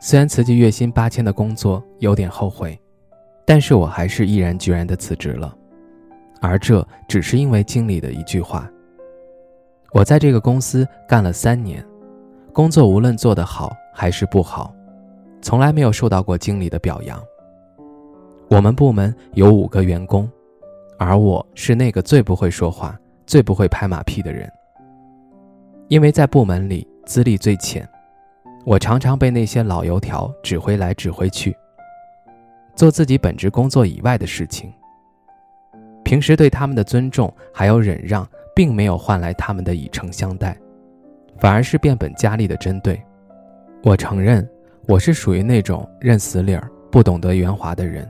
虽然辞去月薪八千的工作有点后悔，但是我还是毅然决然地辞职了，而这只是因为经理的一句话。我在这个公司干了三年，工作无论做得好还是不好，从来没有受到过经理的表扬。我们部门有五个员工，而我是那个最不会说话、最不会拍马屁的人，因为在部门里资历最浅。我常常被那些老油条指挥来指挥去，做自己本职工作以外的事情。平时对他们的尊重还有忍让，并没有换来他们的以诚相待，反而是变本加厉的针对。我承认，我是属于那种认死理儿、不懂得圆滑的人。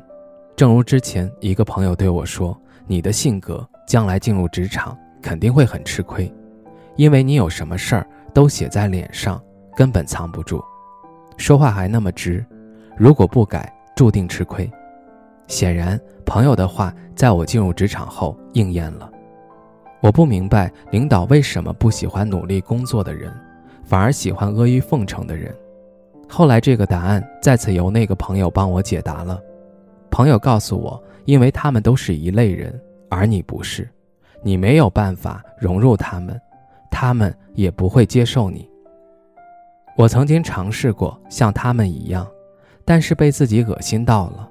正如之前一个朋友对我说：“你的性格将来进入职场肯定会很吃亏，因为你有什么事儿都写在脸上。”根本藏不住，说话还那么直，如果不改，注定吃亏。显然，朋友的话在我进入职场后应验了。我不明白领导为什么不喜欢努力工作的人，反而喜欢阿谀奉承的人。后来，这个答案再次由那个朋友帮我解答了。朋友告诉我，因为他们都是一类人，而你不是，你没有办法融入他们，他们也不会接受你。我曾经尝试过像他们一样，但是被自己恶心到了。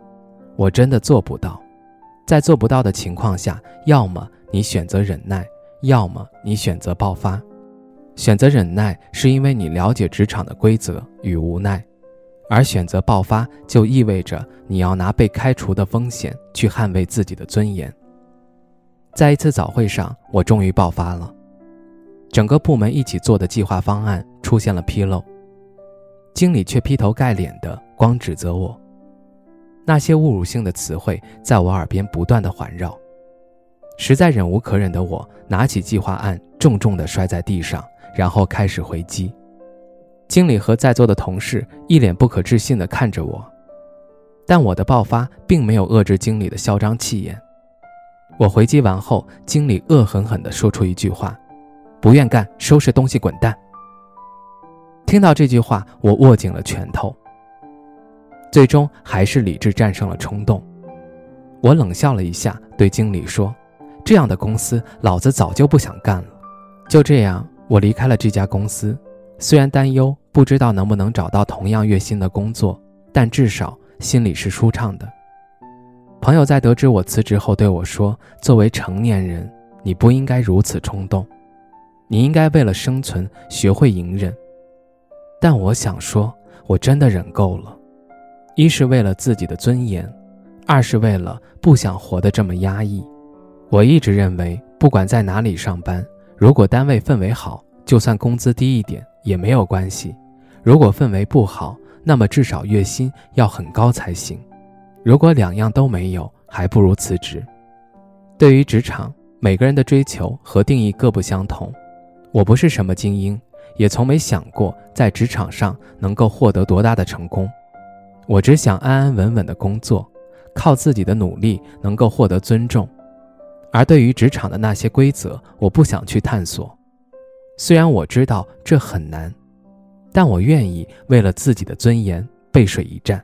我真的做不到。在做不到的情况下，要么你选择忍耐，要么你选择爆发。选择忍耐是因为你了解职场的规则与无奈，而选择爆发就意味着你要拿被开除的风险去捍卫自己的尊严。在一次早会上，我终于爆发了。整个部门一起做的计划方案出现了纰漏。经理却劈头盖脸的光指责我，那些侮辱性的词汇在我耳边不断的环绕，实在忍无可忍的我拿起计划案重重的摔在地上，然后开始回击。经理和在座的同事一脸不可置信的看着我，但我的爆发并没有遏制经理的嚣张气焰。我回击完后，经理恶狠狠地说出一句话：“不愿干，收拾东西滚蛋。”听到这句话，我握紧了拳头。最终还是理智战胜了冲动。我冷笑了一下，对经理说：“这样的公司，老子早就不想干了。”就这样，我离开了这家公司。虽然担忧不知道能不能找到同样月薪的工作，但至少心里是舒畅的。朋友在得知我辞职后对我说：“作为成年人，你不应该如此冲动，你应该为了生存学会隐忍。”但我想说，我真的忍够了，一是为了自己的尊严，二是为了不想活得这么压抑。我一直认为，不管在哪里上班，如果单位氛围好，就算工资低一点也没有关系；如果氛围不好，那么至少月薪要很高才行。如果两样都没有，还不如辞职。对于职场，每个人的追求和定义各不相同。我不是什么精英。也从没想过在职场上能够获得多大的成功，我只想安安稳稳的工作，靠自己的努力能够获得尊重。而对于职场的那些规则，我不想去探索。虽然我知道这很难，但我愿意为了自己的尊严背水一战。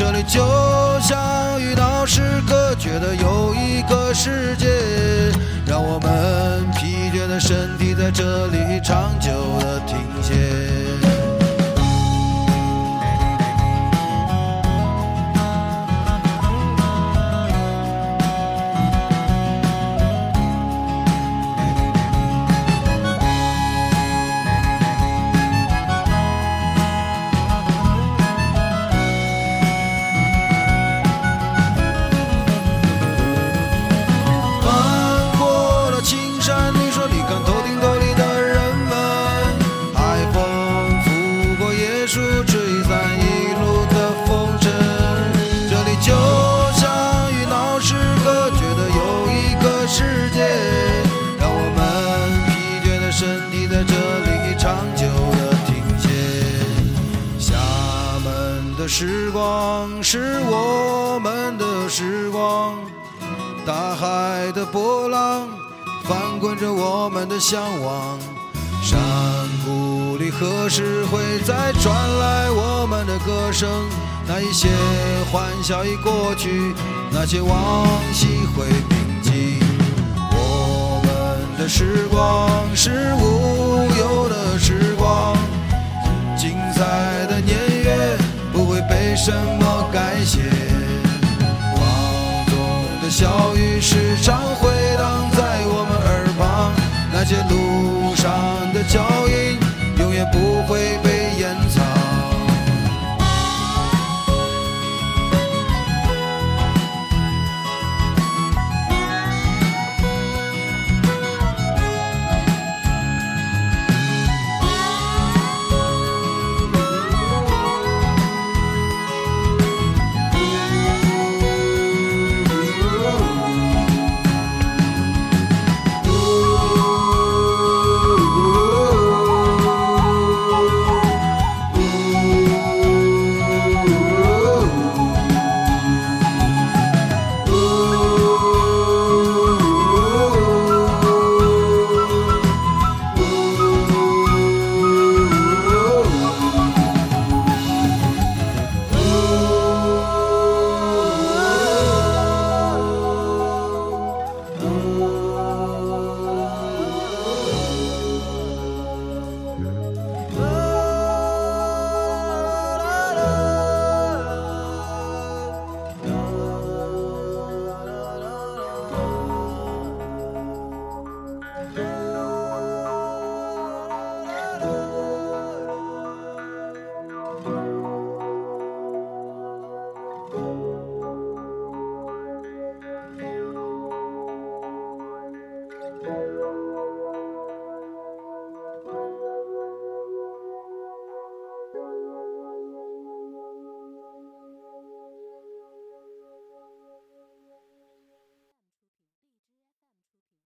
这里就像与闹市隔绝的又一个世界，让我们疲倦的身体在这里长久的停歇。时光是我们的时光。大海的波浪翻滚着我们的向往。山谷里何时会再传来我们的歌声那一些欢笑已过去那些往昔会铭记。我们的时光是无忧的时光。什么？